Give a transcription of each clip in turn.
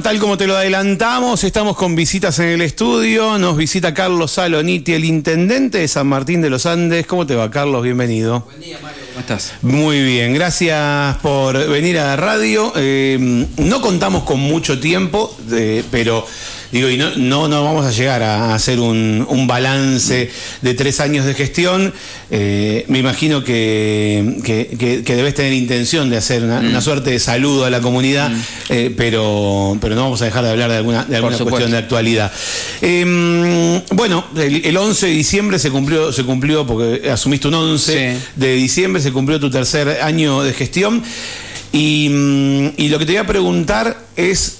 Bueno, tal como te lo adelantamos, estamos con visitas en el estudio. Nos visita Carlos Saloniti, el intendente de San Martín de los Andes. ¿Cómo te va, Carlos? Bienvenido. Buen día, Mario. ¿Cómo estás? Muy bien, gracias por venir a la radio. Eh, no contamos con mucho tiempo, eh, pero digo, y no, no, no vamos a llegar a hacer un, un balance de tres años de gestión. Eh, me imagino que, que- que- que debes tener intención de hacer una, una suerte de saludo a la comunidad, eh, pero, pero no vamos a dejar de hablar de alguna, de alguna cuestión de actualidad. Eh, bueno, el, el 11 de diciembre se cumplió, se cumplió porque asumiste un 11 Sí. de diciembre, se cumplió tu tercer año de gestión. Y, mm, y lo que te voy a preguntar es,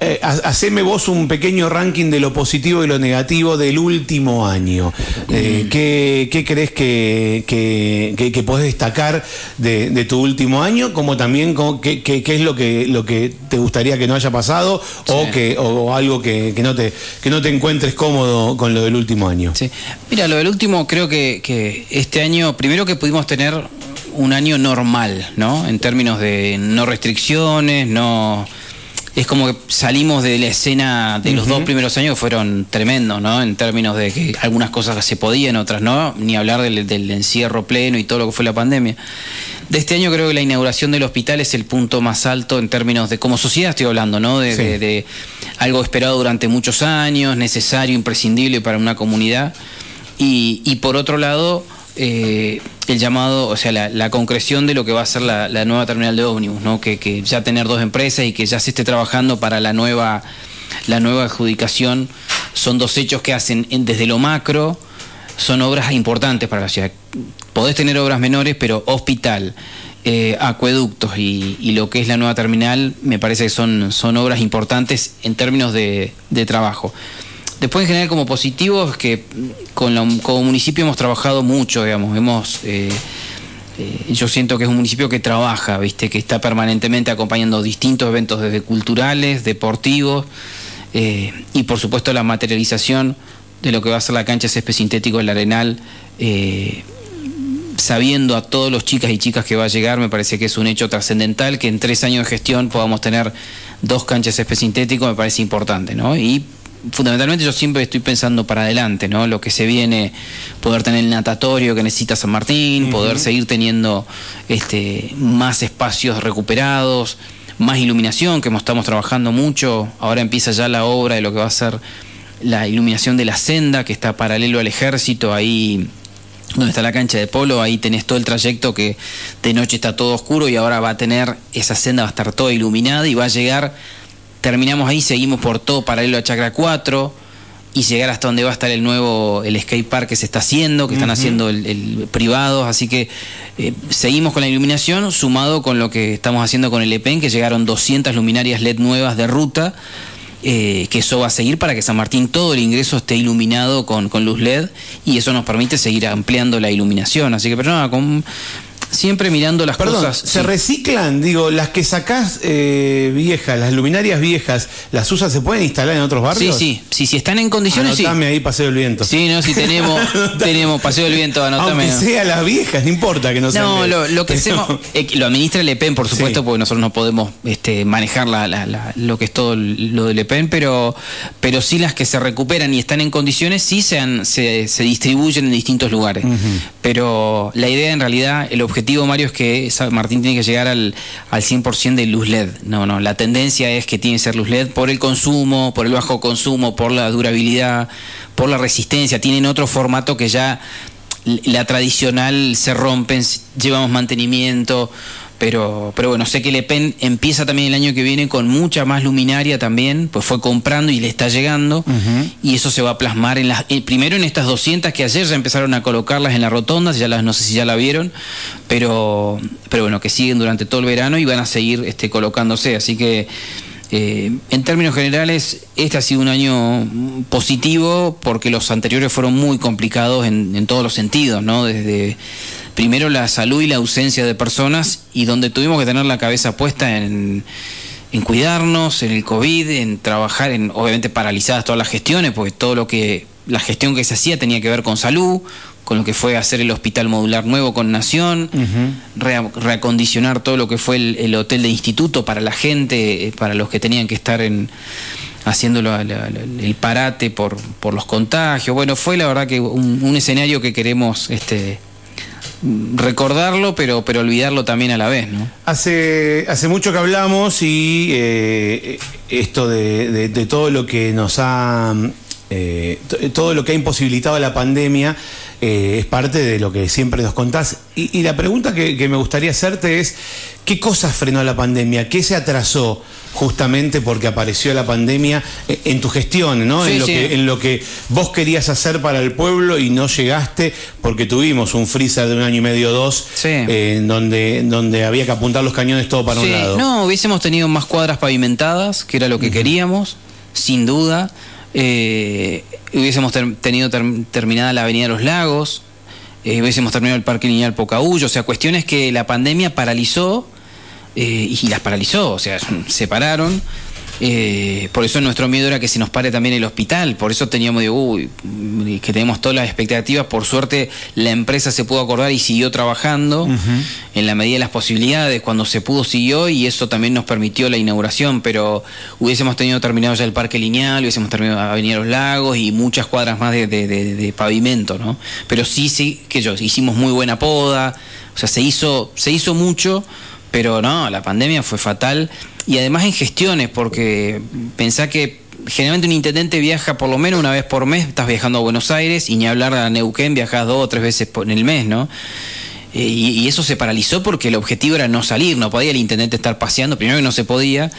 eh, ha- haceme vos un pequeño ranking de lo positivo y lo negativo del último año. Eh, ¿qué, qué crees que, que, que- que podés destacar de, de tu último año? Como también como qué, qué- qué es lo que, lo que te gustaría que no haya pasado o, que, o algo que, que no te, que no te encuentres cómodo con lo del último año. Sí. Mira, lo del último, creo que, que este año, primero que pudimos tener un año normal, ¿no? En términos de no restricciones, no. Es como que salimos de la escena de los dos primeros años que fueron tremendos, ¿no? En términos de que algunas cosas se podían, otras no, ni hablar del, del encierro pleno y todo lo que fue la pandemia. De este año creo que la inauguración del hospital es el punto más alto en términos de, como sociedad estoy hablando, ¿no? De, Sí. de- de algo esperado durante muchos años, necesario, imprescindible para una comunidad. Y, y por otro lado, eh, el llamado, o sea, la, concreción de lo que va a ser la, nueva terminal de ómnibus, ¿no? Que, ya tener dos empresas y que ya se esté trabajando para la nueva, la nueva adjudicación, son dos hechos que hacen en- desde lo macro, son obras importantes para la ciudad. Podés tener obras menores, pero hospital, eh, acueductos y, lo que es la nueva terminal, me parece que son, son obras importantes en términos de trabajo. Después, en general, como positivo, es que con la- como municipio hemos trabajado mucho, digamos, hemos... eh, eh, yo siento que es un municipio que trabaja, ¿viste? que está permanentemente acompañando distintos eventos desde culturales, deportivos eh, y por supuesto la materialización de lo que va a ser la cancha césped sintético del Arenal, sabiendo a todos los chicas y chicas que va a llegar, me parece que es un hecho trascendental que en tres años de gestión podamos tener dos canchas césped sintético, me parece importante, ¿no? Y fundamentalmente yo siempre estoy pensando para adelante, ¿no? Lo que se viene, poder tener el natatorio que necesita San Martín, poder seguir teniendo este, más espacios recuperados, más iluminación, que estamos trabajando mucho. Ahora empieza ya la obra de lo que va a ser la iluminación de la senda, que está paralelo al ejército, ahí donde está la cancha de polo, ahí tenés todo el trayecto que de noche está todo oscuro y ahora va a tener, esa senda va a estar toda iluminada y va a llegar, terminamos ahí, seguimos por todo paralelo a Chacra 4 y llegar hasta donde va a estar el nuevo, el skate park que se está haciendo, que están haciendo el, el privados, así que eh, seguimos con la iluminación, sumado con lo que estamos haciendo con el EPEN, que llegaron 200 luminarias LED nuevas de ruta, eh, que eso va a seguir para que San Martín todo el ingreso esté iluminado con, con luz LED y eso nos permite seguir ampliando la iluminación. Así que, pero nada, con, siempre mirando las Perdón, cosas. ¿se sí. reciclan? Digo, las que sacás eh, viejas, las luminarias viejas, ¿las usas se pueden instalar en otros Sí, barrios? sí, sí, si están en condiciones, sí. Anotame ahí Paseo del Viento. Sí, no, si tenemos, tenemos Paseo del Viento, anotame. Aunque sea las viejas, no importa que no sean No, lo, lo que hacemos, eh, lo administra el EPEN, por supuesto, Sí. porque nosotros no podemos este, manejar la- la- la- lo que es todo lo del EPEN, pero, pero sí las que se recuperan y están en condiciones, sí se, han- se, se distribuyen en distintos lugares. Pero la idea, en realidad, el objetivo, Mario, es que Martín tiene que llegar al, al 100% de luz LED. No, no, la tendencia es que tiene que ser luz LED por el consumo, por el bajo consumo, por la durabilidad, por la resistencia. Tienen otro formato que ya la tradicional se rompen, llevamos mantenimiento, pero, pero bueno, sé que Le Pen empieza también el año que viene con mucha más luminaria también, pues fue comprando y le está llegando, y eso se va a plasmar en las, eh, primero en estas 200 que ayer ya empezaron a colocarlas en la rotonda, ya las, no sé si ya la vieron, pero, pero bueno, que siguen durante todo el verano y van a seguir este, colocándose, así que eh, en términos generales, este ha sido un año positivo porque los anteriores fueron muy complicados en, en todos los sentidos, ¿no? Desde primero la salud y la ausencia de personas y donde tuvimos que tener la cabeza puesta en, en cuidarnos, en el COVID, en trabajar, en obviamente paralizadas todas las gestiones, porque todo lo que la gestión que se hacía tenía que ver con salud, con lo que fue hacer el hospital modular nuevo con Nación, reacondicionar todo lo que fue el, hotel de instituto para la gente, eh, para los que tenían que estar en haciéndolo el parate por, por los contagios. Bueno, fue la verdad que un, escenario que queremos este, recordarlo, pero, pero olvidarlo también a la vez, ¿no? Hace, hace mucho que hablamos y eh, esto de, todo lo que nos ha, eh, todo lo que ha imposibilitado la pandemia eh, es parte de lo que siempre nos contás. Y, la pregunta que, me gustaría hacerte es, ¿qué cosas frenó la pandemia? ¿Qué se atrasó justamente porque apareció la pandemia eh, en tu gestión, ¿no? en, lo Que, en lo que vos querías hacer para el pueblo y no llegaste porque tuvimos un freezer de un año y medio, dos, eh, en donde, donde había que apuntar los cañones todo para un lado. No, hubiésemos tenido más cuadras pavimentadas, que era lo que queríamos, sin duda. Eh, hubiésemos tenido terminada la Avenida de los Lagos, eh, hubiésemos terminado el Parque Lineal Pocahuyo, o sea, cuestiones que la pandemia paralizó eh, y las paralizó, o sea, se pararon eh, por eso nuestro miedo era que se nos pare también el hospital, por eso teníamos de, uy, que tenemos todas las expectativas, por suerte la empresa se pudo acordar y siguió trabajando en la medida de las posibilidades, cuando se pudo siguió y eso también nos permitió la inauguración, pero hubiésemos tenido terminado ya el parque lineal, hubiésemos terminado Avenida Los Lagos y muchas cuadras más de, pavimento, ¿no? Pero sí, sí, que yo, hicimos muy buena poda, o sea, se hizo, se hizo mucho, pero no, la pandemia fue fatal y además en gestiones, porque pensá que generalmente un intendente viaja por lo menos una vez por mes, estás viajando a Buenos Aires y ni hablar a Neuquén, viajas dos o tres veces en el mes, ¿no? Eh, y, eso se paralizó porque el objetivo era no salir, no podía el intendente estar paseando, primero que no se podía,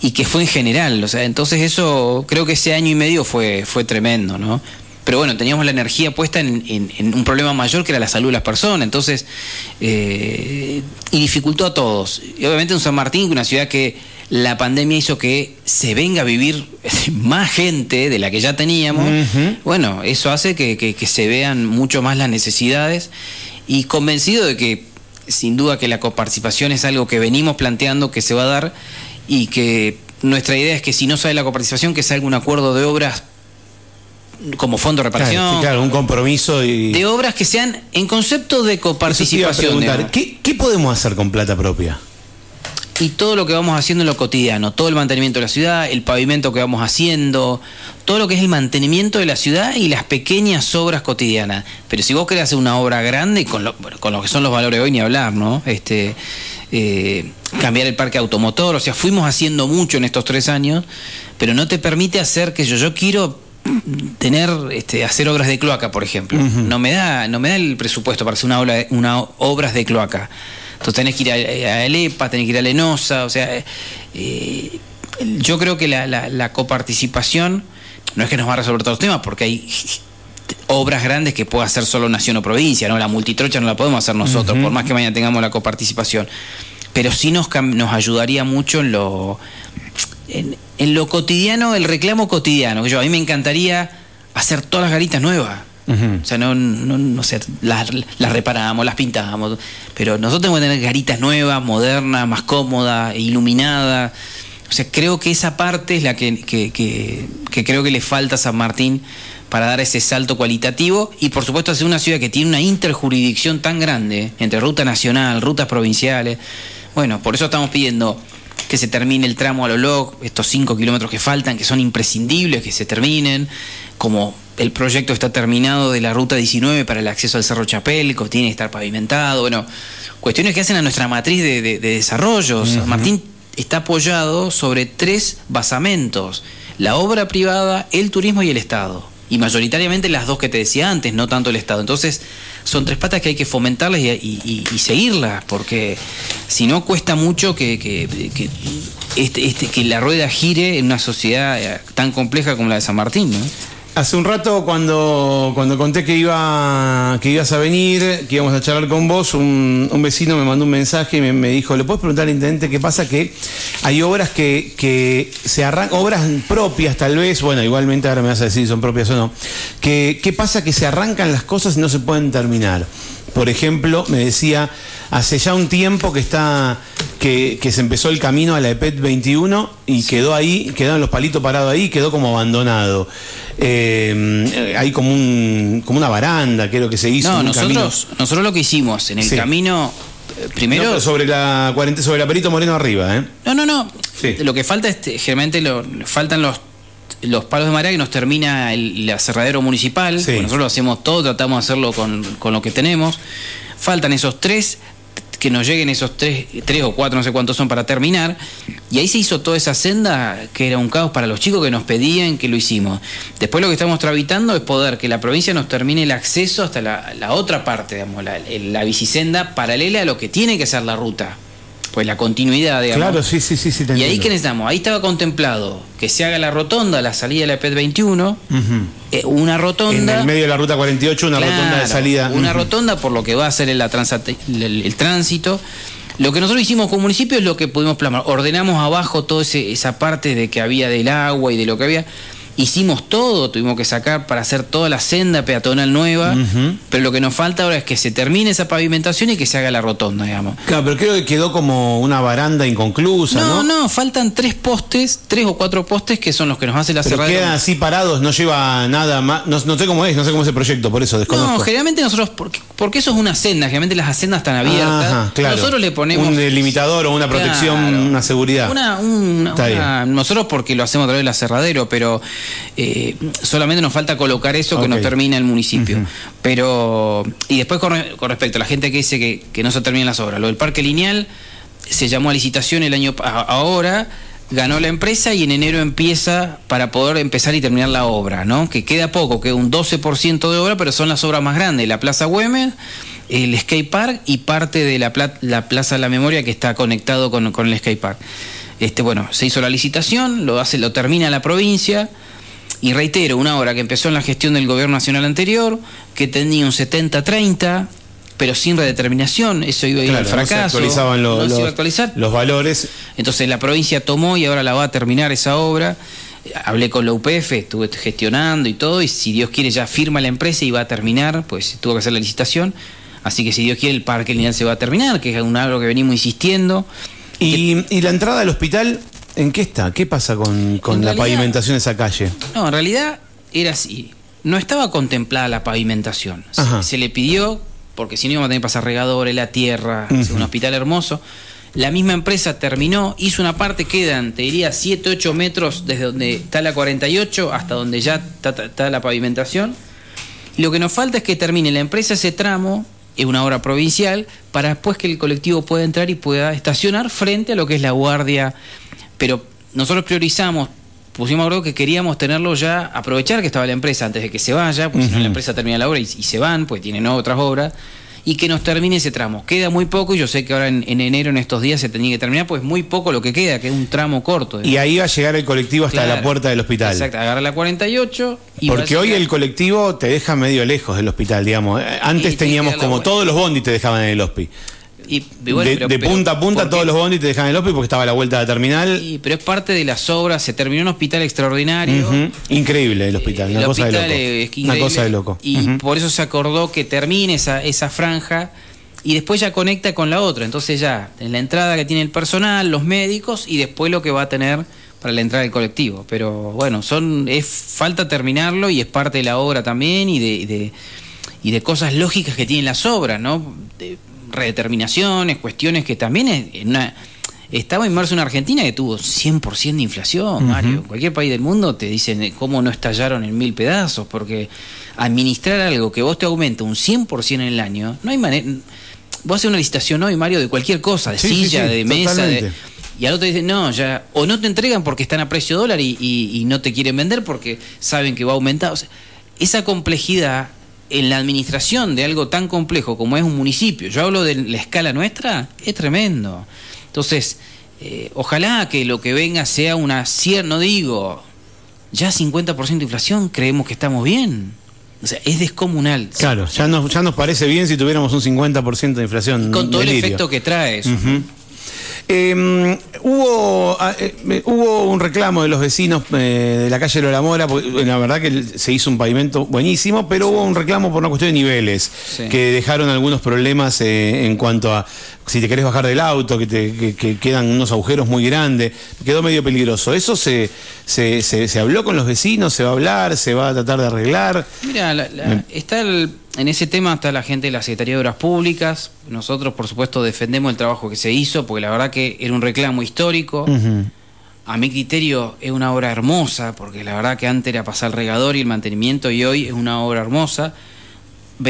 y que fue en general, o sea, entonces eso creo que ese año y medio fue, fue tremendo, ¿no? Pero bueno, teníamos la energía puesta en, un problema mayor que era la salud de las personas, entonces, eh, y dificultó a todos. Y obviamente en San Martín, una ciudad que la pandemia hizo que se venga a vivir más gente de la que ya teníamos, bueno, eso hace que, se vean mucho más las necesidades. Y convencido de que sin duda que la coparticipación es algo que venimos planteando que se va a dar y que nuestra idea es que si no sale la coparticipación, que salga un acuerdo de obras como fondo de reparación. Claro, un compromiso y... De obras que sean en concepto de coparticipación. ¿qué, ¿qué, podemos hacer con plata propia? Y todo lo que vamos haciendo en lo cotidiano, todo el mantenimiento de la ciudad, el pavimento que vamos haciendo, todo lo que es el mantenimiento de la ciudad y las pequeñas obras cotidianas. Pero si vos querés hacer una obra grande, con lo, con lo que son los valores de hoy ni hablar, ¿no? Este, eh, cambiar el parque automotor, o sea, fuimos haciendo mucho en estos tres años, pero no te permite hacer que yo, yo quiero tener este, hacer obras de cloaca, por ejemplo. No me da no me da el presupuesto para hacer una obra una obras de cloaca. Entonces tenés que ir a, Elepa, tenés que ir a Lenosa, o sea, eh, yo creo que la, coparticipación no es que nos va a resolver todos los temas, porque hay obras grandes que puede hacer solo nación o provincia, ¿no? La multitrocha no la podemos hacer nosotros, por más que mañana tengamos la coparticipación. Pero sí nos, nos ayudaría mucho en lo en, lo cotidiano, el reclamo cotidiano. Yo, a mí me encantaría hacer todas las garitas nuevas. O sea, no, no, no sé, las, reparamos, las pintamos, pero nosotros tenemos que tener garitas nuevas, modernas, más cómodas, iluminadas. O sea, creo que esa parte es la que, que, que, creo que le falta a San Martín para dar ese salto cualitativo y por supuesto hacer una ciudad que tiene una interjurisdicción tan grande entre ruta nacional, rutas provinciales. Bueno, por eso estamos pidiendo que se termine el tramo a lo estos cinco kilómetros que faltan, que son imprescindibles, que se terminen, como el proyecto está terminado de la ruta 19 para el acceso al Cerro Chapelco, tiene que estar pavimentado, bueno, cuestiones que hacen a nuestra matriz de, desarrollo. Martín está apoyado sobre tres basamentos, la obra privada, el turismo y el Estado. Y mayoritariamente las dos que te decía antes, no tanto el Estado. Entonces, son tres patas que hay que fomentarlas y, seguirlas, porque si no cuesta mucho que, que, este, este, que la rueda gire en una sociedad eh, tan compleja como la de San Martín. ¿no? Hace un rato cuando, cuando conté que iba que ibas a venir, que íbamos a charlar con vos, un, vecino me mandó un mensaje y me, dijo, ¿le puedes preguntar al intendente qué pasa? Que hay obras que, que se arrancan, obras propias tal vez, bueno, igualmente ahora me vas a decir si son propias o no, que qué pasa que se arrancan las cosas y no se pueden terminar. Por ejemplo, me decía hace ya un tiempo que está que, que se empezó el camino a la EPET 21 y quedó ahí, quedaron los palitos parados ahí, quedó como abandonado. Eh, hay como un como una baranda, creo que se hizo. No, un nosotros, camino. nosotros lo que hicimos en el Sí. camino, eh, primero... No, sobre la 40, sobre la Perito Moreno arriba, ¿eh? No, no, no. Sí. Lo que falta es, generalmente lo, faltan los los palos de marea que nos termina el, el aserradero municipal. Sí. nosotros lo hacemos todo, tratamos de hacerlo con, con lo que tenemos. Faltan esos tres, que nos lleguen esos tres, tres o cuatro, no sé cuántos son para terminar. Y ahí se hizo toda esa senda que era un caos para los chicos que nos pedían que lo hicimos. Después lo que estamos tramitando es poder que la provincia nos termine el acceso hasta la, la otra parte, digamos, la, la bicisenda paralela a lo que tiene que ser la ruta. Pues la continuidad, digamos. Claro, sí, sí, sí, sí. te Y ahí que necesitamos, ahí estaba contemplado que se haga la rotonda, la salida de la PET 21, Ujú. eh, una En rotonda. el medio de la ruta 48, una Claro, rotonda de salida. Una rotonda por lo que va a ser la el, el tránsito. Lo que nosotros hicimos como municipio es lo que pudimos plasmar. Ordenamos abajo toda esa parte de que había del agua y de lo que había. Hicimos todo, tuvimos que sacar para hacer toda la senda peatonal nueva, pero lo que nos falta ahora es que se termine esa pavimentación y que se haga la rotonda, digamos. Claro, pero creo que quedó como una baranda inconclusa, ¿no? No, no, faltan tres postes, tres o cuatro postes que son los que nos hace la Pero cerradura. quedan así parados, no lleva nada más. No, no sé cómo es, no sé cómo es el proyecto, por eso desconozco. No, generalmente nosotros, porque, porque eso es una senda, generalmente las hacendas están abiertas. Ajá, claro. Nosotros le ponemos. Un delimitador o una protección, Claro. una seguridad. Una, una- nosotros porque lo hacemos a través del aserradero, pero eh, solamente nos falta colocar eso que nos termina el municipio. Pero, y después con, re- con respecto a la gente que dice que, que no se terminan las obras, lo del parque lineal se llamó a licitación el año pa- ahora. Ganó la empresa y en enero empieza para poder empezar y terminar la obra, ¿no? Que queda poco, queda un 12% de obra, pero son las obras más grandes. La Plaza Güemes, el skate park y parte de la, pla- la Plaza de la Memoria que está conectado con, con el skate park. Este, bueno, se hizo la licitación, lo hace, lo termina la provincia. Y reitero, una obra que empezó en la gestión del gobierno nacional anterior, que tenía un 70-30, pero sin redeterminación, eso iba a ir Claro, al fracaso. No se actualizaban lo- no se los, iba a actualizar. los valores. Entonces la provincia tomó y ahora la va a terminar esa obra. Hablé con la UPF, estuve gestionando y todo, y si Dios quiere ya firma la empresa y va a terminar, pues tuvo que hacer la licitación. Así que si Dios quiere el parque lineal se va a terminar, que es un algo que venimos insistiendo. Y, y la entrada al hospital, ¿en qué está? ¿Qué pasa con, con la realidad- pavimentación de esa calle? No, en realidad era así. No estaba contemplada la pavimentación. Se, le pidió, porque si no íbamos a tener que pasar regadores, la tierra, un hospital hermoso. La misma empresa terminó, hizo una parte, quedan, te diría, 7, 8 metros desde donde está la 48 hasta donde ya está, está- la pavimentación. Lo que nos falta es que termine la empresa ese tramo, es una obra provincial, para después que el colectivo pueda entrar y pueda estacionar frente a lo que es la guardia. Pero nosotros priorizamos, pusimos algo que queríamos tenerlo ya, aprovechar que estaba la empresa antes de que se vaya, porque si no la empresa termina la obra y, y se van, pues tienen otras obras, y que nos termine ese tramo. Queda muy poco y yo sé que ahora en, en enero, en estos días, se tenía que terminar, pues muy poco lo que queda, que es un tramo corto. Y ahí va a llegar el colectivo hasta Claro. la puerta del hospital. Exacto, agarra la 48 y Porque hoy el colectivo te deja medio lejos del hospital, digamos. Eh, Antes teníamos como todos los bondis te dejaban en el hospi. Y- y bueno, de pero- de pero- punta a punta ¿por todos los bondis te dejaban el hospi porque estaba a la vuelta de terminal. Y- pero es parte de las obras, se terminó un hospital extraordinario. Increíble el hospital, una El cosa de hospital loco. es una cosa de loco. Y por eso se acordó que termine esa, esa franja y después ya conecta con la otra. Entonces ya, en la entrada que tiene el personal, los médicos y después lo que va a tener para la entrada del colectivo. Pero bueno, son es falta terminarlo y es parte de la obra también y de, y de, y de cosas lógicas que tienen las obras, ¿no? De redeterminaciones, cuestiones que también es en una... Estaba inmerso en una Argentina que tuvo 100% de inflación, Mario. Cualquier país del mundo te dicen eh, cómo no estallaron en mil pedazos, porque administrar algo que vos te aumenta un 100% en el año, no hay manera... Vos haces una licitación hoy, Mario, de cualquier cosa, de Sí, silla, sí, de mesa, de... Y al otro dicen, no, ya, o no te entregan porque están a precio dólar y, y- y no te quieren vender porque saben que va a aumentar. O sea, esa complejidad en la administración de algo tan complejo como es un municipio, yo hablo de la escala nuestra, es tremendo. Entonces, eh, ojalá que lo que venga sea una cierta, no digo, ya 50% de inflación, creemos que estamos bien. O sea, es descomunal. Claro, ya nos, ya nos parece bien si tuviéramos un 50% de inflación. Con todo el efecto que trae eso. Eh, hubo, ah, eh, hubo un reclamo de los vecinos eh, de la calle Lola Mora, porque eh, la verdad que se hizo un pavimento buenísimo, pero hubo un reclamo por una cuestión de niveles, Sí. que dejaron algunos problemas eh, en cuanto a si te querés bajar del auto, que, te, que- que quedan unos agujeros muy grandes, quedó medio peligroso. ¿Eso se, se, se- se habló con los vecinos? ¿Se va a hablar? ¿Se va a tratar de arreglar? Mira, la- la- está el- en ese tema está la gente de la Secretaría de Obras Públicas. Nosotros, por supuesto, defendemos el trabajo que se hizo, porque la verdad que era un reclamo histórico. A mi criterio es una obra hermosa, porque la verdad que antes era pasar el regador y el mantenimiento y hoy es una obra hermosa.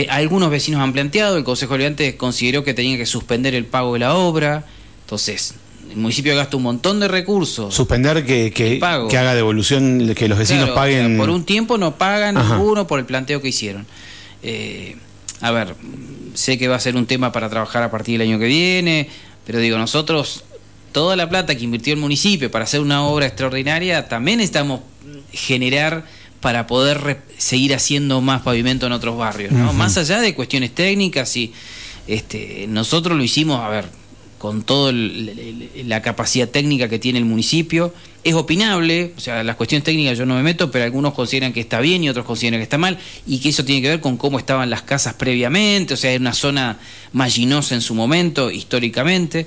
Algunos vecinos han planteado, el Consejo Deliberante consideró que tenía que suspender el pago de la obra. Entonces, el municipio gasta un montón de recursos. Suspender que, que, haga devolución, que los vecinos Claro, o paguen. sea, por un tiempo no pagan Ajá. ninguno por el planteo que hicieron. Eh, a ver, sé que va a ser un tema para trabajar a partir del año que viene, pero digo, nosotros, toda la plata que invirtió el municipio para hacer una obra extraordinaria, también necesitamos generar para poder seguir haciendo más pavimento en otros barrios, ¿no? Más allá de cuestiones técnicas y este, nosotros lo hicimos, a ver, con toda la capacidad técnica que tiene el municipio. Es opinable, o sea, las cuestiones técnicas yo no me meto, pero algunos consideran que está bien y otros consideran que está mal, y que eso tiene que ver con cómo estaban las casas previamente, o sea, era una zona mallinosa en su momento, históricamente.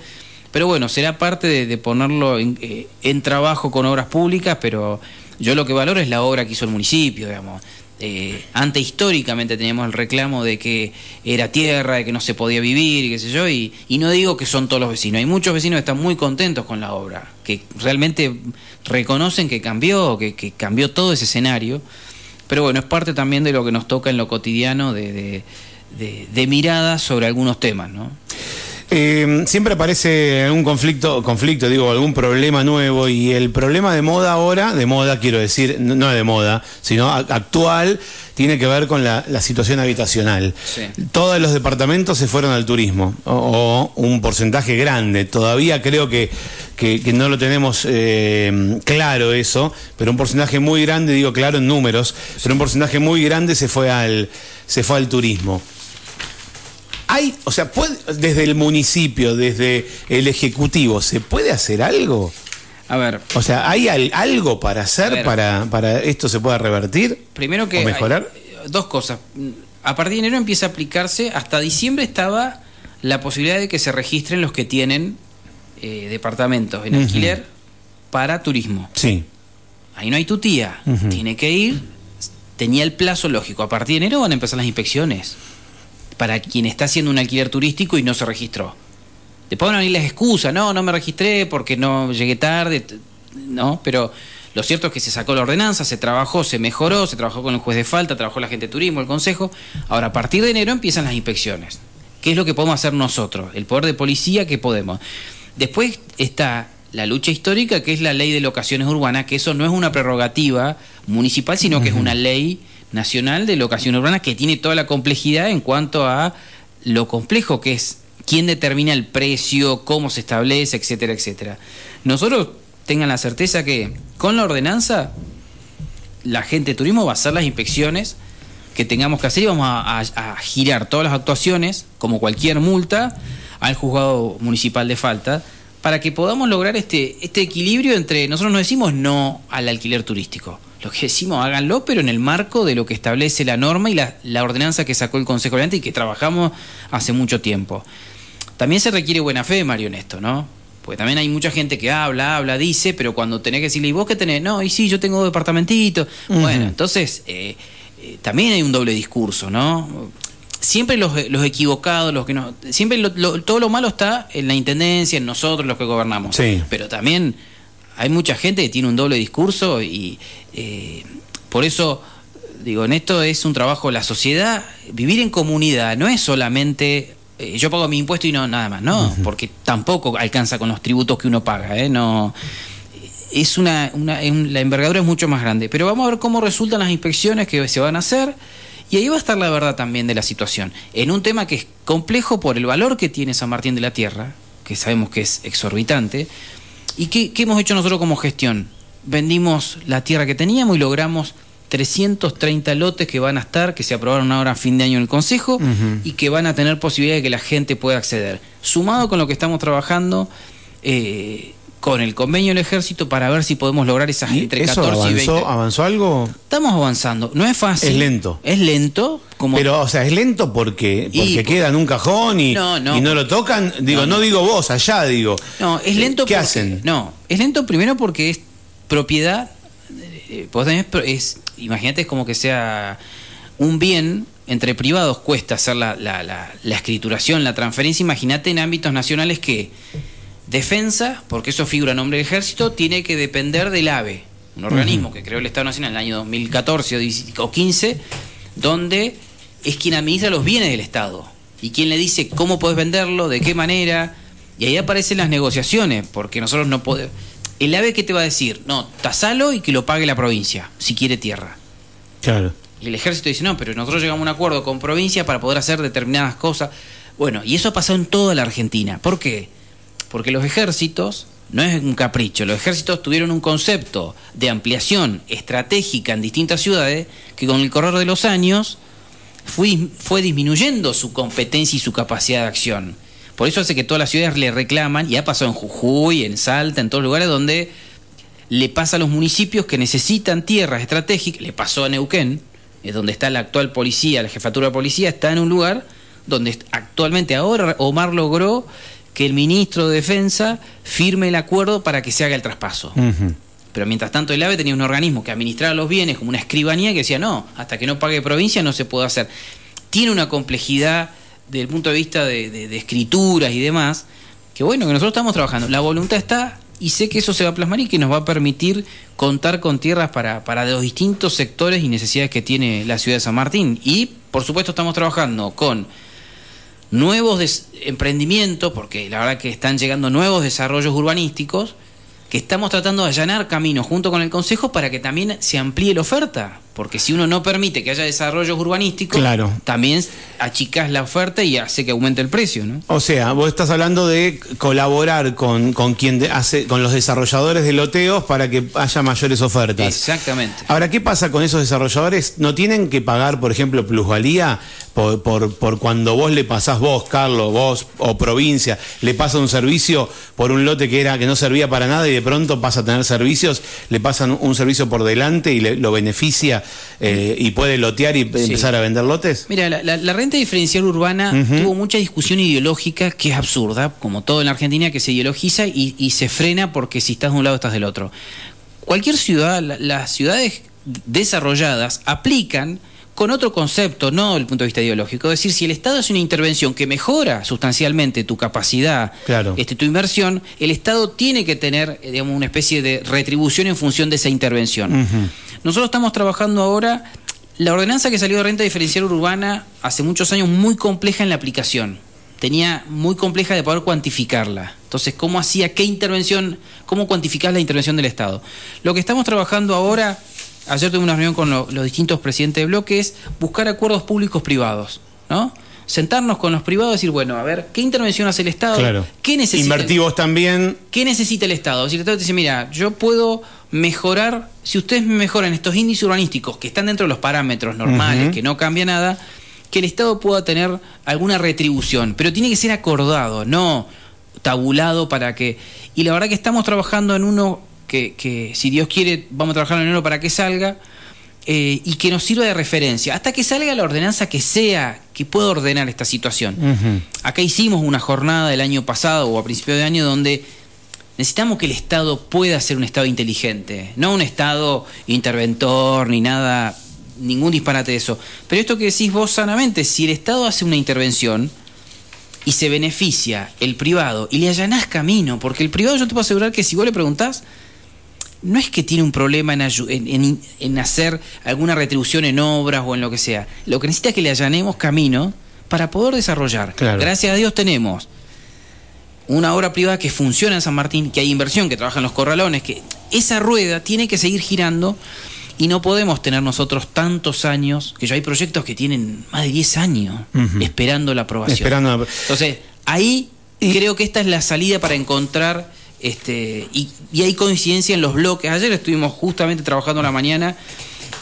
Pero bueno, será parte de, ponerlo en, eh, en trabajo con obras públicas, pero yo lo que valoro es la obra que hizo el municipio, digamos. Eh, antes históricamente teníamos el reclamo de que era tierra, de que no se podía vivir, y qué sé yo, y, no digo que son todos los vecinos, hay muchos vecinos que están muy contentos con la obra, que realmente reconocen que cambió, que, cambió todo ese escenario, pero bueno, es parte también de lo que nos toca en lo cotidiano de, de, de, de mirada sobre algunos temas, ¿no? Eh, siempre aparece algún conflicto, conflicto, digo, algún problema nuevo y el problema de moda ahora, de moda quiero decir, no de moda, sino actual, tiene que ver con la, la situación habitacional. Sí. Todos los departamentos se fueron al turismo, o, o un porcentaje grande. Todavía creo que, que- que no lo tenemos eh, claro eso, pero un porcentaje muy grande, digo claro en números, pero un porcentaje muy grande se fue al, se fue al turismo. Hay, o sea, puede- desde el municipio, desde el ejecutivo, ¿se puede hacer algo? A ver, O sea, ¿hay al- algo para hacer para, para esto se pueda revertir? Primero que ¿O mejorar? hay, eh, dos cosas. A partir de enero empieza a aplicarse, hasta diciembre estaba la posibilidad de que se registren los que tienen eh, departamentos en alquiler para turismo. Sí. Ahí no hay tu tía, tiene que ir, tenía el plazo lógico. A partir de enero van a empezar las inspecciones para quien está haciendo un alquiler turístico y no se registró. Después van a venir las excusas, no, no me registré porque no llegué tarde, no, pero lo cierto es que se sacó la ordenanza, se trabajó, se mejoró, se trabajó con el juez de falta, trabajó la gente de turismo, el consejo. Ahora, a partir de enero empiezan las inspecciones. ¿Qué es lo que podemos hacer nosotros? El poder de policía, ¿qué podemos? Después está la lucha histórica, que es la ley de locaciones urbanas, que eso no es una prerrogativa municipal, sino que es una ley nacional de locaciones urbanas que tiene toda la complejidad en cuanto a lo complejo que es quién determina el precio, cómo se establece, etcétera, etcétera. Nosotros tengan la certeza que con la ordenanza la gente de turismo va a hacer las inspecciones que tengamos que hacer y vamos a girar todas las actuaciones, como cualquier multa, al juzgado municipal de falta, para que podamos lograr este, este equilibrio entre, nosotros no decimos no al alquiler turístico, lo que decimos háganlo, pero en el marco de lo que establece la norma y la, la ordenanza que sacó el Consejo Oriente y que trabajamos hace mucho tiempo. También se requiere buena fe, Mario, en esto, ¿no? Porque también hay mucha gente que habla, habla, dice, pero cuando tenés que decirle, ¿y vos qué tenés? No, y sí, yo tengo departamentito. Bueno, entonces eh, eh, también hay un doble discurso, ¿no? Siempre los, los equivocados, los que no. Siempre lo- lo- todo lo malo está en la intendencia, en nosotros, los que gobernamos. Sí. Pero también hay mucha gente que tiene un doble discurso y eh, por eso digo, en esto es un trabajo, la sociedad, vivir en comunidad no es solamente eh, yo pago mi impuesto y no nada más, no, porque tampoco alcanza con los tributos que uno paga, ¿eh? no es una, una- la envergadura es mucho más grande, pero vamos a ver cómo resultan las inspecciones que se van a hacer y ahí va a estar la verdad también de la situación, en un tema que es complejo por el valor que tiene San Martín de la Tierra, que sabemos que es exorbitante, ¿Y qué, qué hemos hecho nosotros como gestión? Vendimos la tierra que teníamos y logramos 330 lotes que van a estar, que se aprobaron ahora a fin de año en el Consejo y que van a tener posibilidad de que la gente pueda acceder. Sumado con lo que estamos trabajando eh, con el convenio del ejército para ver si podemos lograr esas entre ¿Eso 14 y 20. avanzó, algo? Estamos avanzando. No es fácil. Es lento. Es lento. Como Pero, o sea, es lento porque, Y- porque queda en un cajón y No, no. y no lo tocan. Digo, no, digo vos, allá digo. No, es lento ¿Qué porque- hacen? No, es lento primero porque es propiedad. eh, vos tenés es, imagínate, es como que sea un bien entre privados cuesta hacer la, la- la- la escrituración, la transferencia. Imagínate en ámbitos nacionales que defensa, porque eso figura a nombre del ejército, tiene que depender del AVE, un organismo que creó el Estado Nacional en el año 2014 o 10 o 15, donde es quien administra los bienes del Estado y quien le dice cómo podés venderlo, de qué manera, y ahí aparecen las negociaciones, porque nosotros no podemos... El AVE que te va a decir, no, tasalo y que lo pague la provincia, si quiere tierra. Claro. Y el ejército dice, no, pero nosotros llegamos a un acuerdo con provincia para poder hacer determinadas cosas. Bueno, y eso ha pasado en toda la Argentina. ¿Por qué? Porque los ejércitos, no es un capricho, los ejércitos tuvieron un concepto de ampliación estratégica en distintas ciudades que con el correr de los años fue, disminuyendo su competencia y su capacidad de acción. Por eso hace que todas las ciudades le reclaman, y ha pasado en Jujuy, en Salta, en todos lugares donde le pasa a los municipios que necesitan tierras estratégicas, le pasó a Neuquén, es donde está la actual policía, la jefatura de policía, está en un lugar donde actualmente ahora Omar logró que el ministro de Defensa firme el acuerdo para que se haga el traspaso. Pero mientras tanto el AVE tenía un organismo que administraba los bienes como una escribanía que decía, no, hasta que no pague provincia no se puede hacer. Tiene una complejidad desde el punto de vista de, de- de escrituras y demás, que bueno, que nosotros estamos trabajando. La voluntad está y sé que eso se va a plasmar y que nos va a permitir contar con tierras para, para los distintos sectores y necesidades que tiene la ciudad de San Martín. Y por supuesto estamos trabajando con nuevos emprendimientos, porque la verdad que están llegando nuevos desarrollos urbanísticos, que estamos tratando de allanar caminos junto con el Consejo para que también se amplíe la oferta. Porque si uno no permite que haya desarrollos urbanísticos, Claro. también achicas la oferta y hace que aumente el precio, ¿no? O sea, vos estás hablando de colaborar con, con quien hace, con los desarrolladores de loteos para que haya mayores ofertas. Exactamente. Ahora, ¿qué pasa con esos desarrolladores? ¿No tienen que pagar, por ejemplo, plusvalía por, por, por cuando vos le pasás vos, Carlos, vos o provincia, le pasa un servicio por un lote que era que no servía para nada y de pronto pasa a tener servicios, le pasan un servicio por delante y le- lo beneficia eh, y puede lotear y empezar a vender lotes? Mira, la, la- la renta diferencial urbana tuvo mucha discusión ideológica que es absurda, como todo en la Argentina, que se ideologiza y, y se frena porque si estás de un lado estás del otro. Cualquier ciudad, la- las ciudades desarrolladas aplican con otro concepto, no desde el punto de vista ideológico. Es decir, si el Estado hace una intervención que mejora sustancialmente tu capacidad, Claro. este, tu inversión, el Estado tiene que tener eh, digamos, una especie de retribución en función de esa intervención. Nosotros estamos trabajando ahora la ordenanza que salió de renta diferencial urbana hace muchos años muy compleja en la aplicación. Tenía muy compleja de poder cuantificarla. Entonces, ¿cómo hacía qué intervención, cómo cuantificar la intervención del Estado? Lo que estamos trabajando ahora, ayer tuve una reunión con lo- los distintos presidentes de bloque, es buscar acuerdos públicos privados, ¿no? Sentarnos con los privados y decir, bueno, a ver, ¿qué intervención hace el Estado? Claro. ¿Qué necesita? Invertivos también. ¿Qué necesita el Estado? Si el Estado te dice, mira, yo puedo mejorar, si ustedes me mejoran estos índices urbanísticos que están dentro de los parámetros normales, que no cambia nada, que el Estado pueda tener alguna retribución, pero tiene que ser acordado, no tabulado para que... Y la verdad que estamos trabajando en uno que, que si Dios quiere, vamos a trabajar en uno para que salga. eh, y que nos sirva de referencia, hasta que salga la ordenanza que sea, que pueda ordenar esta situación. Acá hicimos una jornada el año pasado o a principio de año donde necesitamos que el Estado pueda ser un Estado inteligente, no un Estado interventor ni nada, ningún disparate de eso. Pero esto que decís vos sanamente, si el Estado hace una intervención y se beneficia el privado y le allanás camino, porque el privado yo te puedo asegurar que si vos le preguntás, no es que tiene un problema en, en- hacer alguna retribución en obras o en lo que sea. Lo que necesita es que le allanemos camino para poder desarrollar. Claro. Gracias a Dios tenemos una obra privada que funciona en San Martín, que hay inversión, que trabaja en los corralones, que esa rueda tiene que seguir girando y no podemos tener nosotros tantos años, que ya hay proyectos que tienen más de 10 años esperando la aprobación. Esperando. Entonces, ahí creo que esta es la salida para encontrar, este, y, y hay coincidencia en los bloques. Ayer estuvimos justamente trabajando en la mañana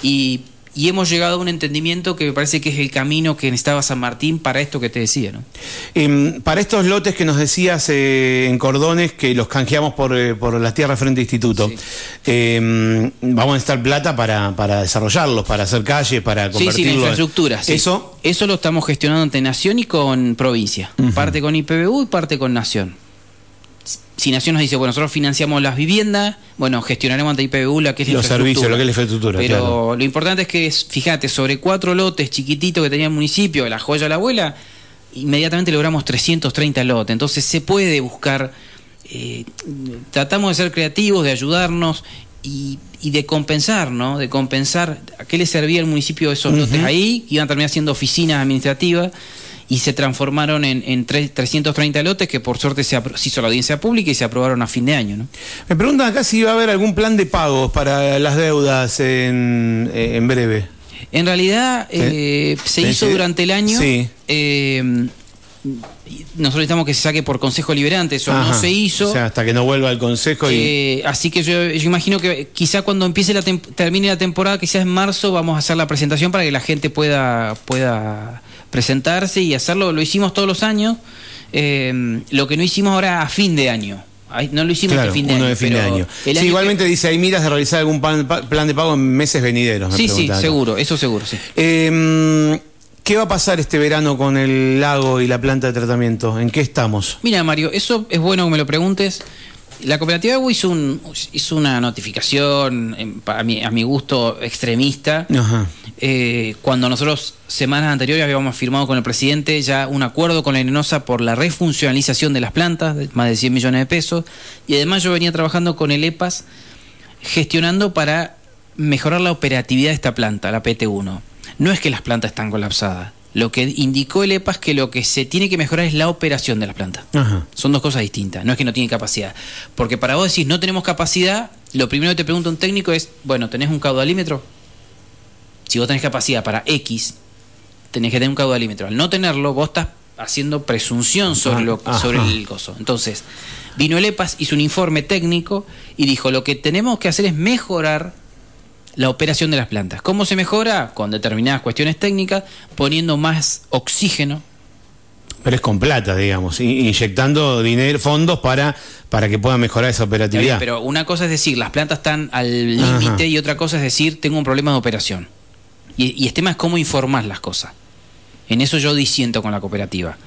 y, y hemos llegado a un entendimiento que me parece que es el camino que necesitaba San Martín para esto que te decía. ¿no? Em, para estos lotes que nos decías eh, en cordones, que los canjeamos por, eh, por las tierras frente a instituto, em, vamos a necesitar plata para, para desarrollarlos, para hacer calles, para convertirlos. Sí, sí, la infraestructura. Eso, eso lo estamos gestionando ante Nación y con provincia. Parte con IPBU y parte con Nación si Nación nos dice, bueno, nosotros financiamos las viviendas, bueno, gestionaremos ante IPBU la que es Los servicios, lo que es la infraestructura. Pero lo importante es que, fíjate, sobre cuatro lotes chiquititos que tenía el municipio, la joya de la abuela, inmediatamente logramos 330 lotes. Entonces se puede buscar, eh, tratamos de ser creativos, de ayudarnos y, de compensar, ¿no? De compensar a qué le servía el municipio esos lotes ahí, iban a terminar siendo oficinas administrativas y se transformaron en, en 330 lotes que por suerte se, hizo la audiencia pública y se aprobaron a fin de año. ¿no? Me preguntan acá si va a haber algún plan de pagos para las deudas en, eh, en breve. En realidad eh, se hizo durante el año. Sí. Eh, nosotros necesitamos que se saque por consejo liberante, eso no se hizo. O sea, hasta que no vuelva el consejo. Y... así que yo, imagino que quizá cuando empiece la termine la temporada, quizás en marzo, vamos a hacer la presentación para que la gente pueda, pueda presentarse y hacerlo. Lo hicimos todos los años. Eh, lo que no hicimos ahora a fin de año. No lo hicimos a fin de año. fin de año. igualmente dice, hay miras de realizar algún plan, de pago en meses venideros. sí, sí, seguro, eso seguro, sí. Em, ¿Qué va a pasar este verano con el lago y la planta de tratamiento? ¿En qué estamos? Mira, Mario, eso es bueno que me lo preguntes. La cooperativa de hizo, un, hizo una notificación, a mi, a mi gusto, extremista, eh, cuando nosotros semanas anteriores habíamos firmado con el presidente ya un acuerdo con la Arenosa por la refuncionalización de las plantas, de más de 100 millones de pesos, y además yo venía trabajando con el EPAS gestionando para mejorar la operatividad de esta planta, la PT1. No es que las plantas están colapsadas, lo que indicó el EPA es que lo que se tiene que mejorar es la operación de la planta. Son dos cosas distintas, no es que no tiene capacidad. Porque para vos decís no tenemos capacidad, lo primero que te pregunta un técnico es, bueno, ¿tenés un caudalímetro? Si vos tenés capacidad para X, tenés que tener un caudalímetro. Al no tenerlo, vos estás haciendo presunción sobre, lo, sobre el coso. Entonces, vino el EPAS, hizo un informe técnico y dijo, lo que tenemos que hacer es mejorar la operación de las plantas. ¿Cómo se mejora? Con determinadas cuestiones técnicas, poniendo más oxígeno. Pero es con plata, digamos, inyectando dinero, fondos para, para que pueda mejorar esa operatividad. pero una cosa es decir, las plantas están al límite y otra cosa es decir, tengo un problema de operación. Y, y el tema es cómo informar las cosas. En eso yo disiento con la cooperativa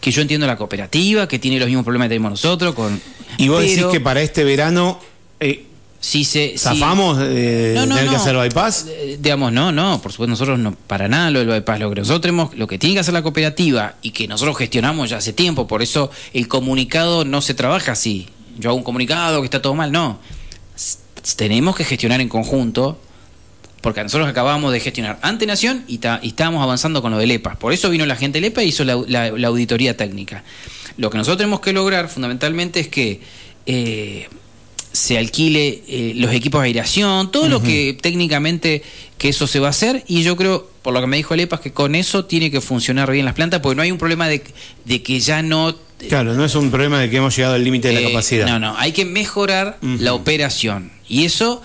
que yo entiendo la cooperativa, que tiene los mismos problemas que tenemos nosotros. Con, y vos decís que para este verano eh, si se zafamos de tener que hacer bypass eh, digamos no no por supuesto nosotros no para nada lo del bypass. Lo que nosotros tenemos lo que tiene que hacer la cooperativa y que nosotros gestionamos ya hace tiempo por eso el comunicado no se trabaja así. Yo hago un comunicado que está todo mal no. Tenemos que gestionar en conjunto porque nosotros acabamos de gestionar ante Nación y, estábamos avanzando con lo del EPA. Por eso vino la gente del EPA y hizo la, auditoría técnica. Lo que nosotros tenemos que lograr fundamentalmente es que eh, se alquile eh, los equipos de aireación, todo lo que técnicamente que eso se va a hacer. Y yo creo, por lo que me dijo Lepas, que con eso tiene que funcionar bien las plantas porque no hay un problema de, que ya no... Claro, no es un problema de que hemos llegado al límite de la eh, capacidad. No, no, hay que mejorar la operación. Y eso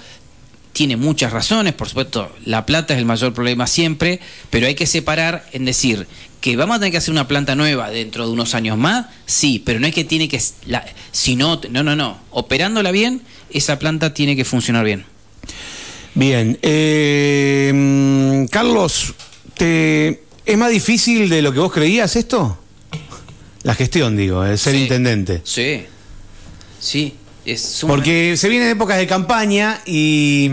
tiene muchas razones, por supuesto, la plata es el mayor problema siempre, pero hay que separar en decir, que vamos a tener que hacer una planta nueva dentro de unos años más, sí, pero no es que tiene que, la, si no, no, no, no, operándola bien, esa planta tiene que funcionar bien. Bien, eh, Carlos, te, ¿es más difícil de lo que vos creías esto? La gestión, digo, el ser intendente. Sí, sí. Es Porque se vienen épocas de campaña y,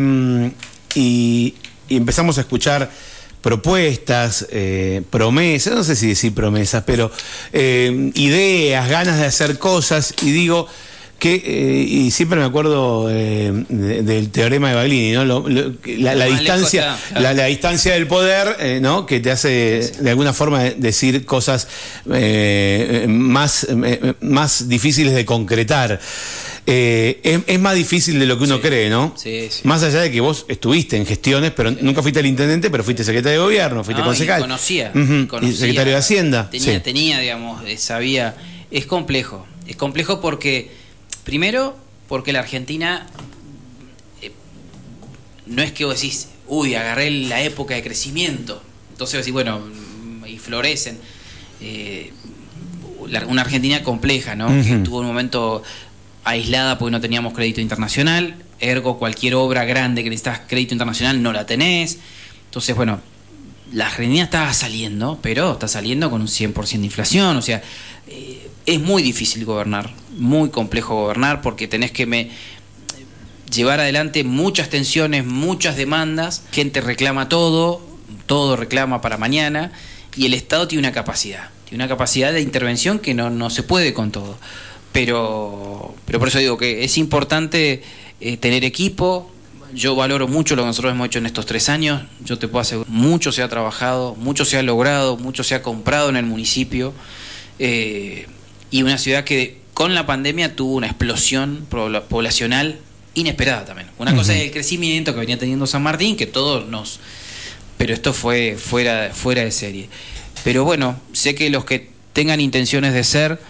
y empezamos a escuchar propuestas, eh, promesas, no sé si decir promesas, pero eh, ideas, ganas de hacer cosas, y digo que, eh, y siempre me acuerdo del teorema de Baglini, ¿no? la, distancia, la, distancia del poder, ¿no? Que te hace de alguna forma decir cosas más, más difíciles de concretar. Eh, es, más difícil de lo que uno cree, ¿no? Sí, sí. Más allá de que vos estuviste en gestiones, pero nunca fuiste el intendente, pero fuiste secretario de gobierno, fuiste concejal. Y conocía, y secretario de Hacienda. Tenía, tenía, digamos, sabía. Es complejo. Es complejo porque, primero, porque la Argentina eh, no es que vos decís, uy, agarré la época de crecimiento. Entonces, así, bueno, y florecen. Eh, una Argentina compleja, ¿no? Que tuvo un momento aislada porque no teníamos crédito internacional, ergo cualquier obra grande que necesitas crédito internacional no la tenés. Entonces, bueno, la Argentina estaba saliendo, pero está saliendo con un 100% de inflación, o sea, eh, es muy difícil gobernar, muy complejo gobernar porque tenés que me, llevar adelante muchas tensiones, muchas demandas, gente reclama todo, todo reclama para mañana y el Estado tiene una capacidad, tiene una capacidad de intervención que no, no se puede con todo. Pero, pero por eso digo que es importante eh, tener equipo. Yo valoro mucho lo que nosotros hemos hecho en estos tres años. Yo te puedo asegurar, mucho se ha trabajado, mucho se ha logrado, mucho se ha comprado en el municipio. Eh, y una ciudad que con la pandemia tuvo una explosión poblacional inesperada también. Una cosa es el crecimiento que venía teniendo San Martín, que todos nos... Pero esto fue fuera, fuera de serie. Pero bueno, sé que los que tengan intenciones de ser,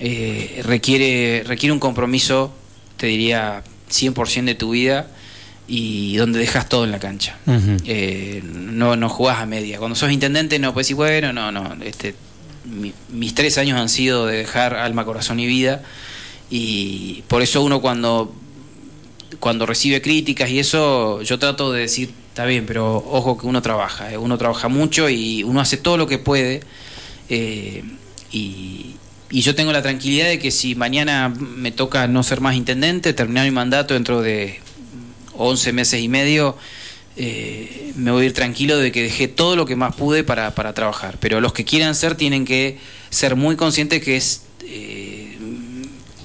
eh, requiere, requiere un compromiso, te diría, 100% de tu vida y donde dejas todo en la cancha. Eh, no, no jugás a media. Cuando sos intendente no puedes decir, bueno, no, no, este, mis tres años han sido de dejar alma, corazón y vida y por eso uno cuando cuando recibe críticas y eso, yo trato de decir, está bien, pero ojo que uno trabaja, eh, uno trabaja mucho y uno hace todo lo que puede. Eh, y, yo tengo la tranquilidad de que si mañana me toca no ser más intendente, terminar mi mandato dentro de 11 meses y medio, eh, me voy a ir tranquilo de que dejé todo lo que más pude para, para trabajar. Pero los que quieran ser tienen que ser muy conscientes que es...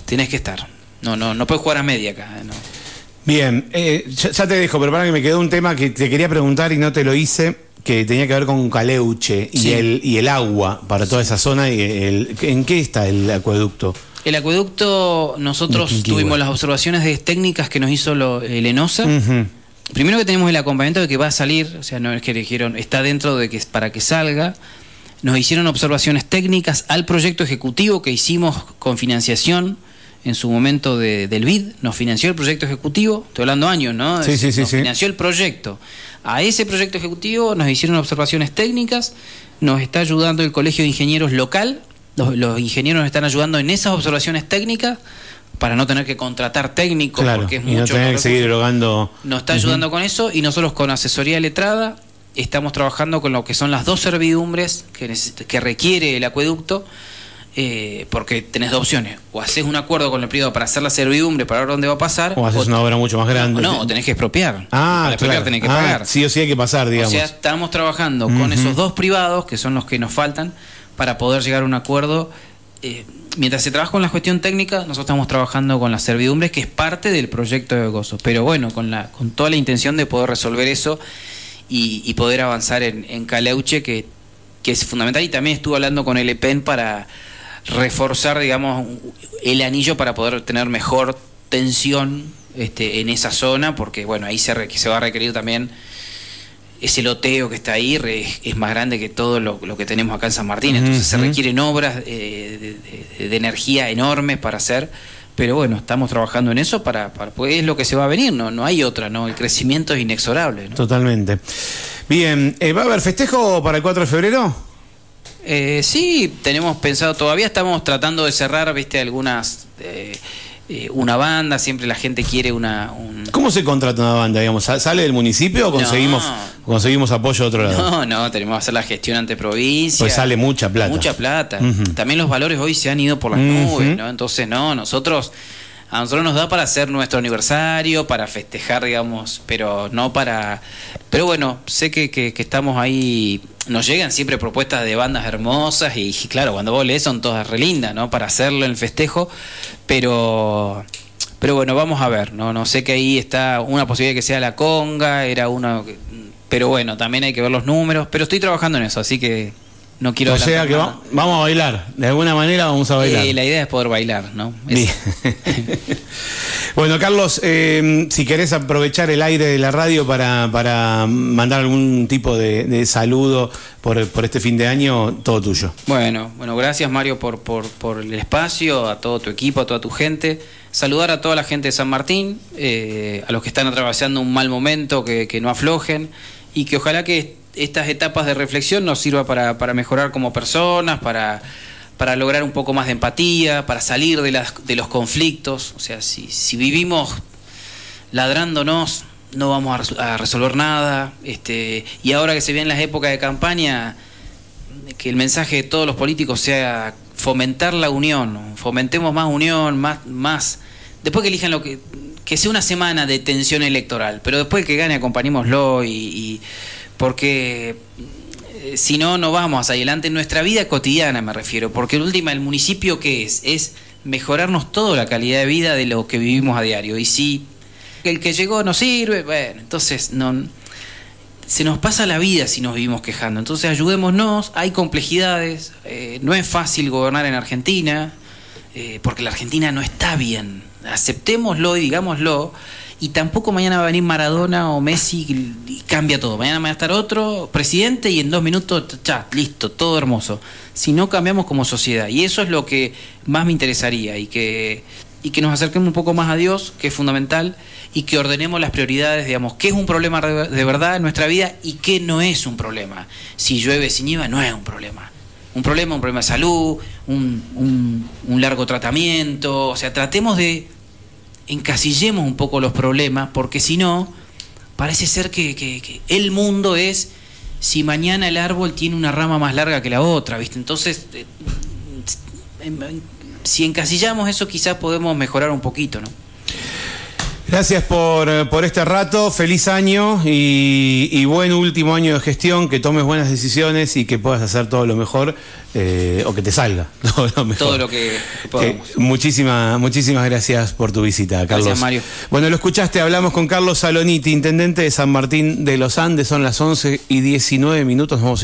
tienes que estar. No, no, no puedes jugar a media acá. ¿no? Bien, eh, ya, te dejo, pero para que me quedó un tema que te quería preguntar y no te lo hice, que tenía que ver con Caleuche y, el, y el agua para toda esa zona. Y el, ¿En qué está el acueducto? El acueducto, nosotros tuvimos las observaciones de técnicas que nos hizo lo, el ENOSA. Primero que tenemos el acompañamiento de que va a salir, o sea, no es que dijeron, está dentro de que para que salga. Nos hicieron observaciones técnicas al proyecto ejecutivo que hicimos con financiación en su momento de, del BID, nos financió el proyecto ejecutivo, estoy hablando años, ¿no? Sí, sí, sí, nos financió el proyecto. A ese proyecto ejecutivo nos hicieron observaciones técnicas, nos está ayudando el Colegio de Ingenieros local, los, ingenieros nos están ayudando en esas observaciones técnicas para no tener que contratar técnicos porque es y no tener que seguir erogando. Nos está ayudando con eso y nosotros con asesoría letrada estamos trabajando con lo que son las dos servidumbres que, que requiere el acueducto eh, porque tenés dos opciones. O haces un acuerdo con el privado para hacer la servidumbre, para ver dónde va a pasar. O haces una obra mucho más grande. No, no tenés que expropiar. Ah, para expropiar tenés que ah, pagar. Sí o sí hay que pasar, digamos. O sea, estamos trabajando con esos dos privados, que son los que nos faltan, para poder llegar a un acuerdo. Eh, mientras se trabaja con la cuestión técnica, nosotros estamos trabajando con las servidumbres, que es parte del proyecto de Gozo. Pero bueno, con, la, con toda la intención de poder resolver eso y, poder avanzar en, en Caleuche, que, que es fundamental. Y también estuve hablando con el EPEN para reforzar, digamos, el anillo para poder tener mejor tensión este, en esa zona, porque bueno, ahí se, se va a requerir también ese loteo que está ahí es más grande que todo lo, que tenemos acá en San Martín, entonces se requieren obras eh, de, energía enormes para hacer, pero bueno, estamos trabajando en eso para, pues es lo que se va a venir, no, no hay otra, no, el crecimiento es inexorable. Totalmente. Bien, eh, ¿va a haber festejo para el 4 de febrero? Eh, sí, tenemos pensado, todavía estamos tratando de cerrar, viste, algunas... Eh, eh, una banda, siempre la gente quiere una... ¿Cómo se contrata una banda? Digamos? ¿Sale del municipio o conseguimos, conseguimos apoyo de otro lado? No, no, tenemos que hacer la gestión ante provincia. Pues sale mucha plata. Mucha plata. También los valores hoy se han ido por las nubes, ¿no? Entonces, no, nosotros a nosotros nos da para hacer nuestro aniversario, para festejar, digamos, pero no para... Pero bueno, sé que, que, estamos ahí, nos llegan siempre propuestas de bandas hermosas y, claro, cuando vos lees son todas re lindas, ¿no? Para hacerlo en el festejo, pero... Pero bueno, vamos a ver, ¿no? No sé que ahí está una posibilidad que sea la conga, era una... Pero bueno, también hay que ver los números, pero estoy trabajando en eso, así que no quiero O sea que vamos a bailar, de alguna manera vamos a bailar. Eh, la idea es poder bailar, ¿no? bueno, Carlos, eh, si querés aprovechar el aire de la radio para, para mandar algún tipo de, saludo por, por, este fin de año, todo tuyo. Bueno, bueno, gracias Mario por, por, por el espacio, a todo tu equipo, a toda tu gente saludar a toda la gente de San Martín, a los que están atravesando un mal momento, que, que no aflojen y que ojalá que estas etapas de reflexión nos sirva para, para mejorar como personas, para, para, lograr un poco más de empatía, para salir de, las, de los conflictos. O sea, si, si vivimos ladrándonos, no vamos a, resolver nada. Este, y ahora que se vienen las épocas de campaña, que el mensaje de todos los políticos sea fomentar la unión, fomentemos más unión, más, más después que elijan lo que que sea una semana de tensión electoral, pero después que gane acompañémoslo y, y porque eh, si no, no vamos adelante en nuestra vida cotidiana, me refiero, porque en última, el municipio, ¿qué es? Es mejorarnos toda la calidad de vida de lo que vivimos a diario. Y si el que llegó no sirve, bueno, entonces no, se nos pasa la vida si nos vivimos quejando. Entonces ayudémonos, hay complejidades, eh, no es fácil gobernar en Argentina, eh, porque la Argentina no está bien. Aceptémoslo y digámoslo y tampoco mañana va a venir Maradona o Messi y cambia todo. Mañana va a estar otro presidente y en dos minutos, ya, listo, todo hermoso. Si no cambiamos como sociedad. Y eso es lo que más me interesaría y que, y que nos acerquemos un poco más a Dios, que es fundamental, y que ordenemos las prioridades, digamos, qué es un problema de verdad en nuestra vida y qué no es un problema. Si llueve, si nieva, no es un problema. Un problema, un problema de salud, un, un, un largo tratamiento, o sea, tratemos de encasillemos un poco los problemas, porque si no, parece ser que, el mundo es si mañana el árbol tiene una rama más larga que la otra, ¿viste? Entonces, eh, si encasillamos eso, quizás podemos mejorar un poquito, ¿no? Gracias por, eh, por, este rato, feliz año y, buen último año de gestión, que tomes buenas decisiones y que puedas hacer todo lo mejor eh, o que te salga todo lo mejor. Todo lo que podamos. muchísimas, muchísimas gracias por tu visita, Carlos. Gracias, Mario. Bueno, lo escuchaste, hablamos con Carlos Saloniti, intendente de San Martín de los Andes, son las 11 y 19 minutos, vamos a